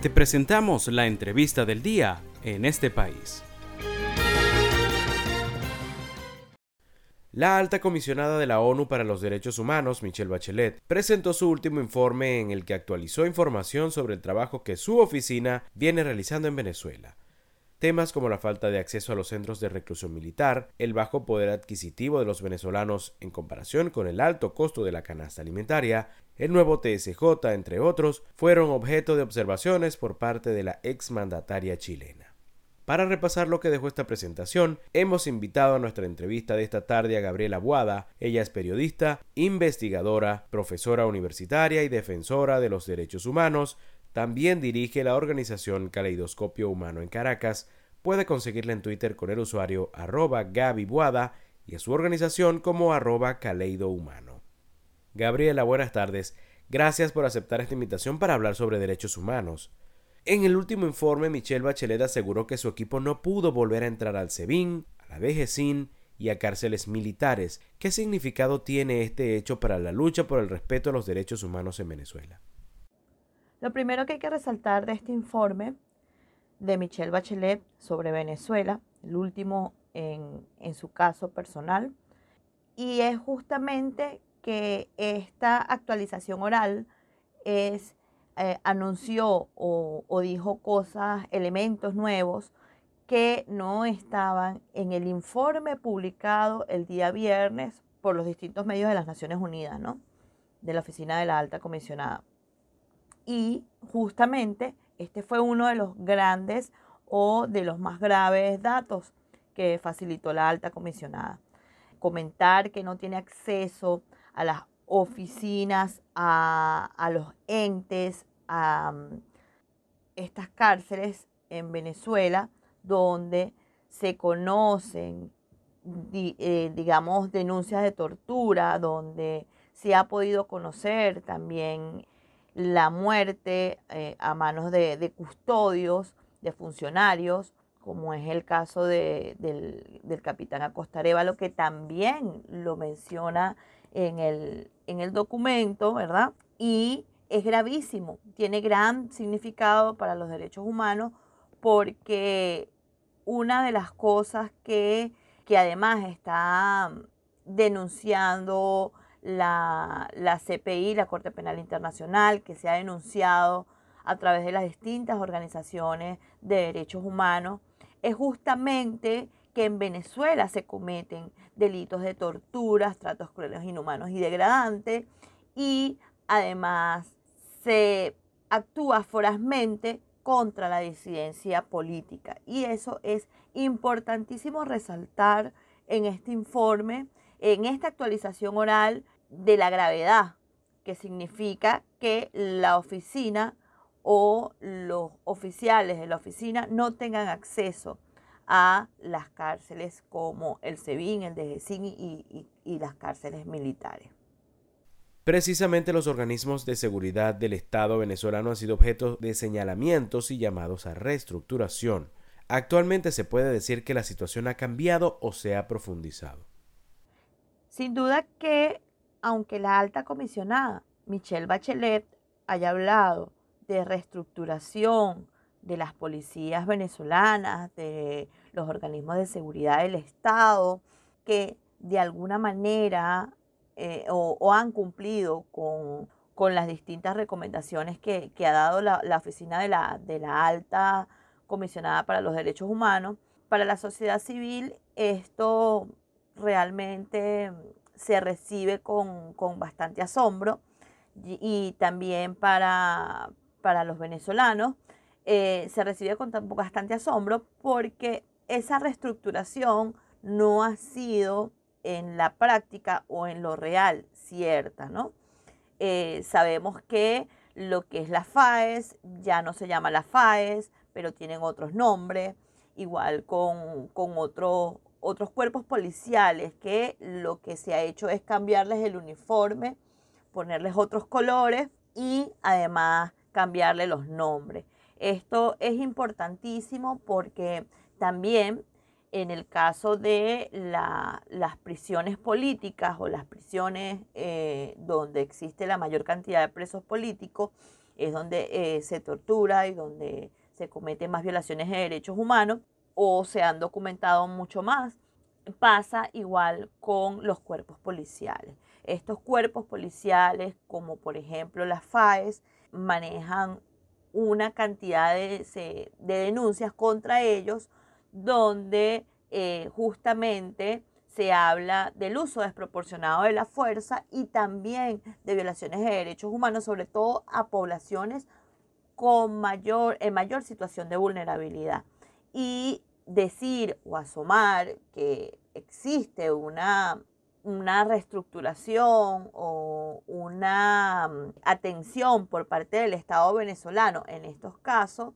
Te presentamos la entrevista del día en este país. La alta comisionada de la ONU para los Derechos Humanos, Michelle Bachelet, presentó su último informe en el que actualizó información sobre el trabajo que su oficina viene realizando en Venezuela. Temas como la falta de acceso a los centros de reclusión militar, el bajo poder adquisitivo de los venezolanos en comparación con el alto costo de la canasta alimentaria, el nuevo TSJ, entre otros, fueron objeto de observaciones por parte de la exmandataria chilena. Para repasar lo que dejó esta presentación, hemos invitado a nuestra entrevista de esta tarde a Gabriela Buada. Ella es periodista, investigadora, profesora universitaria y defensora de los derechos humanos, también dirige la organización Caleidoscopio Humano en Caracas. Puede conseguirla en Twitter con el usuario arroba gabibuada y a su organización como arroba Caleido Humano. Gabriela, buenas tardes. Gracias por aceptar esta invitación para hablar sobre derechos humanos. En el último informe, Michelle Bachelet aseguró que su equipo no pudo volver a entrar al SEBIN, a la DGCIN y a cárceles militares. ¿Qué significado tiene este hecho para la lucha por el respeto a los derechos humanos en Venezuela? Lo primero que hay que resaltar de este informe de Michelle Bachelet sobre Venezuela, el último en, su caso personal, y es justamente que esta actualización oral es, eh, anunció o, o dijo cosas, elementos nuevos que no estaban en el informe publicado el día viernes por los distintos medios de las Naciones Unidas, ¿no? De la Oficina de la Alta Comisionada. Y justamente este fue uno de los grandes o de los más graves datos que facilitó la alta comisionada. Comentar que no tiene acceso a las oficinas, a, los entes, a mm, estas cárceles en Venezuela donde se conocen, eh, digamos, denuncias de tortura, donde se ha podido conocer también la muerte eh, a manos de, custodios, de funcionarios, como es el caso del, capitán Acosta lo que también lo menciona en el, en el documento, ¿verdad? Y es gravísimo, tiene gran significado para los derechos humanos porque una de las cosas que, que además está denunciando la, CPI, la Corte Penal Internacional, que se ha denunciado a través de las distintas organizaciones de derechos humanos, es justamente que en Venezuela se cometen delitos de torturas, tratos crueles, inhumanos y degradantes, y además se actúa forazmente contra la disidencia política. Y eso es importantísimo resaltar en este informe en esta actualización oral de la gravedad, que significa que la oficina o los oficiales de la oficina no tengan acceso a las cárceles como el SEBIN, el DGCIN y, y las cárceles militares. Precisamente los organismos de seguridad del Estado venezolano han sido objeto de señalamientos y llamados a reestructuración. Actualmente se puede decir que la situación ha cambiado o se ha profundizado. Sin duda que, aunque la alta comisionada Michelle Bachelet haya hablado de reestructuración de las policías venezolanas, de los organismos de seguridad del Estado, que de alguna manera eh, o, han cumplido con, las distintas recomendaciones que, ha dado la, oficina de la, de la alta comisionada para los derechos humanos, para la sociedad civil esto realmente se recibe con, bastante asombro y, también para, los venezolanos eh, se recibe con bastante asombro porque esa reestructuración no ha sido en la práctica o en lo real cierta, ¿no? Eh, sabemos que lo que es la FAES ya no se llama la FAES, pero tienen otros nombres, igual con, con otro, otros cuerpos policiales que lo que se ha hecho es cambiarles el uniforme, ponerles otros colores y además cambiarle los nombres. Esto es importantísimo porque también en el caso de las prisiones políticas o las prisiones eh, donde existe la mayor cantidad de presos políticos, es donde eh, se tortura y donde se cometen más violaciones de derechos humanos o se han documentado mucho más. Pasa igual con los cuerpos policiales. Estos cuerpos policiales, como por ejemplo las FAES, manejan una cantidad de, denuncias contra ellos donde eh, justamente se habla del uso desproporcionado de la fuerza y también de violaciones de derechos humanos, sobre todo a poblaciones con mayor, en mayor situación de vulnerabilidad. Y decir o asomar que existe una, una reestructuración o una mm, atención por parte del Estado venezolano en estos casos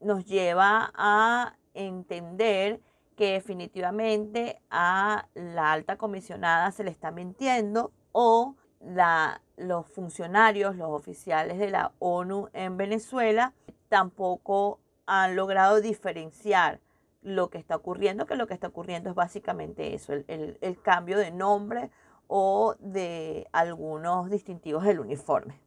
nos lleva a entender que definitivamente a la alta comisionada se le está mintiendo o la, los funcionarios, los oficiales de la ONU en Venezuela tampoco han logrado diferenciar lo que está ocurriendo, que lo que está ocurriendo es básicamente eso, el, el cambio de nombre o de algunos distintivos del uniforme.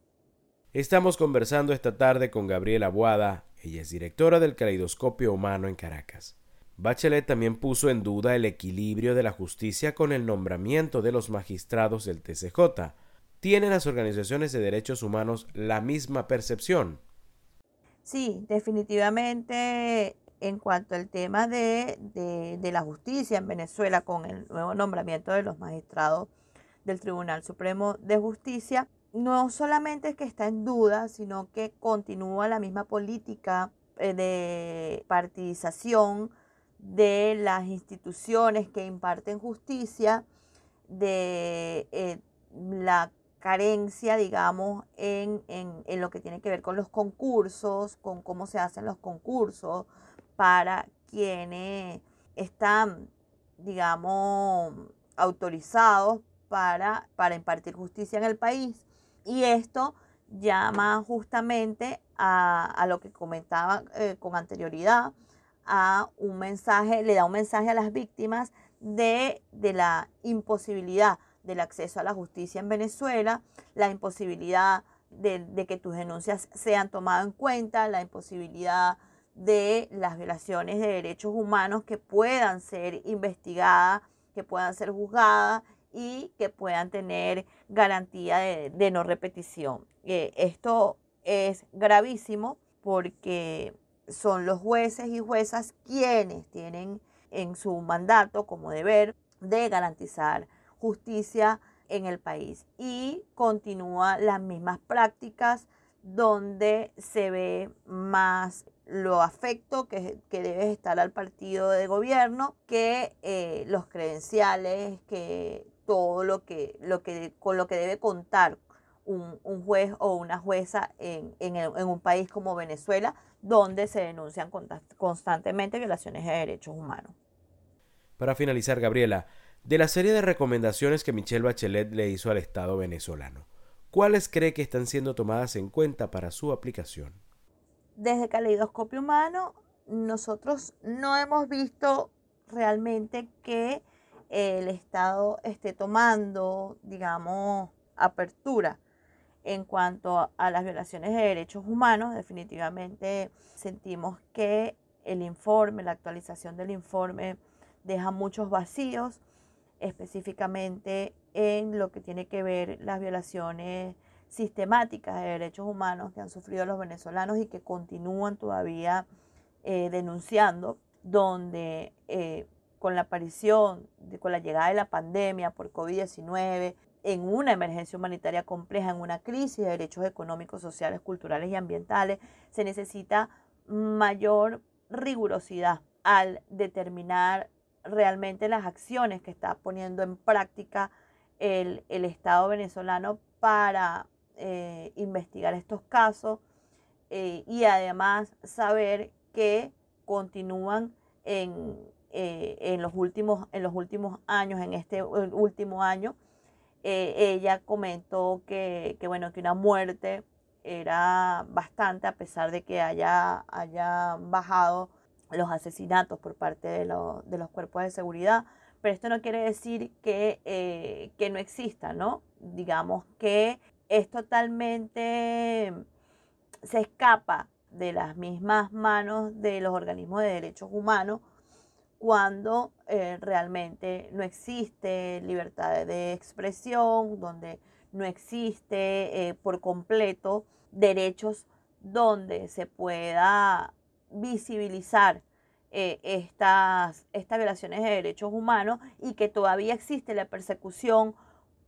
Estamos conversando esta tarde con Gabriela Boada, ella es directora del Caleidoscopio Humano en Caracas. Bachelet también puso en duda el equilibrio de la justicia con el nombramiento de los magistrados del TCJ. ¿Tienen las organizaciones de derechos humanos la misma percepción? Sí, definitivamente en cuanto al tema de, de, la justicia en Venezuela con el nuevo nombramiento de los magistrados del Tribunal Supremo de Justicia, no solamente es que está en duda, sino que continúa la misma política eh, de partidización de las instituciones que imparten justicia, de eh, la carencia, digamos, en, en, lo que tiene que ver con los concursos, con cómo se hacen los concursos para quienes están, digamos, autorizados para, para impartir justicia en el país. Y esto llama justamente a, a lo que comentaba eh, con anterioridad, a un mensaje, le da un mensaje a las víctimas de, de la imposibilidad del acceso a la justicia en Venezuela, la imposibilidad de, de, que tus denuncias sean tomadas en cuenta, la imposibilidad de las violaciones de derechos humanos que puedan ser investigadas, que puedan ser juzgadas y que puedan tener garantía de, no repetición. Eh, esto es gravísimo porque son los jueces y juezas quienes tienen en su mandato como deber de garantizar justicia en el país y continúa las mismas prácticas donde se ve más lo afecto que, debe estar al partido de gobierno que eh, los credenciales, que todo lo que, lo que, con lo que debe contar un, juez o una jueza en, en un país como Venezuela, donde se denuncian constantemente violaciones de derechos humanos. Para finalizar, Gabriela, de la serie de recomendaciones que Michelle Bachelet le hizo al Estado venezolano, ¿cuáles cree que están siendo tomadas en cuenta para su aplicación? Desde Caleidoscopio Humano, nosotros no hemos visto realmente que el Estado esté tomando, digamos, apertura en cuanto a las violaciones de derechos humanos, definitivamente sentimos que el informe, la actualización del informe deja muchos vacíos, específicamente en lo que tiene que ver las violaciones sistemáticas de derechos humanos que han sufrido los venezolanos y que continúan todavía eh, denunciando, donde eh, con la aparición, con la llegada de la pandemia por COVID-19, en una emergencia humanitaria compleja, en una crisis de derechos económicos, sociales, culturales y ambientales, se necesita mayor rigurosidad al determinar realmente las acciones que está poniendo en práctica el, Estado venezolano para eh, investigar estos casos eh, y además saber que continúan en, eh, en, los últimos, en los últimos años, en este último año, ella comentó que, bueno, que una muerte era bastante a pesar de que haya, haya bajado los asesinatos por parte de, de, los cuerpos de seguridad, pero esto no quiere decir que, que no exista, ¿no? Digamos que es totalmente se escapa de las mismas manos de los organismos de derechos humanos cuando eh, realmente no existe libertad de expresión, donde no existe eh, por completo derechos donde se pueda visibilizar eh, estas, estas violaciones de derechos humanos y que todavía existe la persecución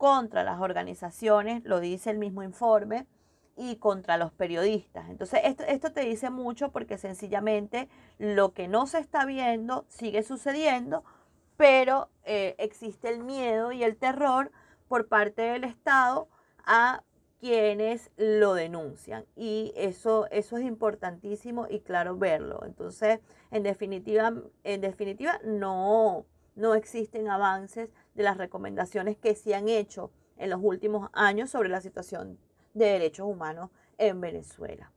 contra las organizaciones, lo dice el mismo informe, y contra los periodistas. Entonces, esto, esto te dice mucho porque sencillamente lo que no se está viendo sigue sucediendo, pero eh, existe el miedo y el terror por parte del Estado a quienes lo denuncian. Y eso, eso es importantísimo y claro verlo. Entonces, en definitiva, en definitiva no, no existen avances de las recomendaciones que se han hecho en los últimos años sobre la situación de Derechos Humanos en Venezuela.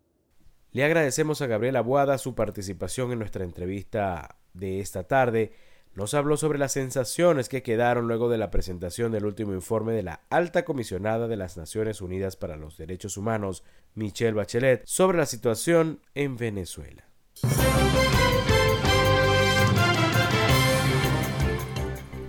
Le agradecemos a Gabriela Boada su participación en nuestra entrevista de esta tarde. Nos habló sobre las sensaciones que quedaron luego de la presentación del último informe de la alta comisionada de las Naciones Unidas para los Derechos Humanos, Michelle Bachelet, sobre la situación en Venezuela.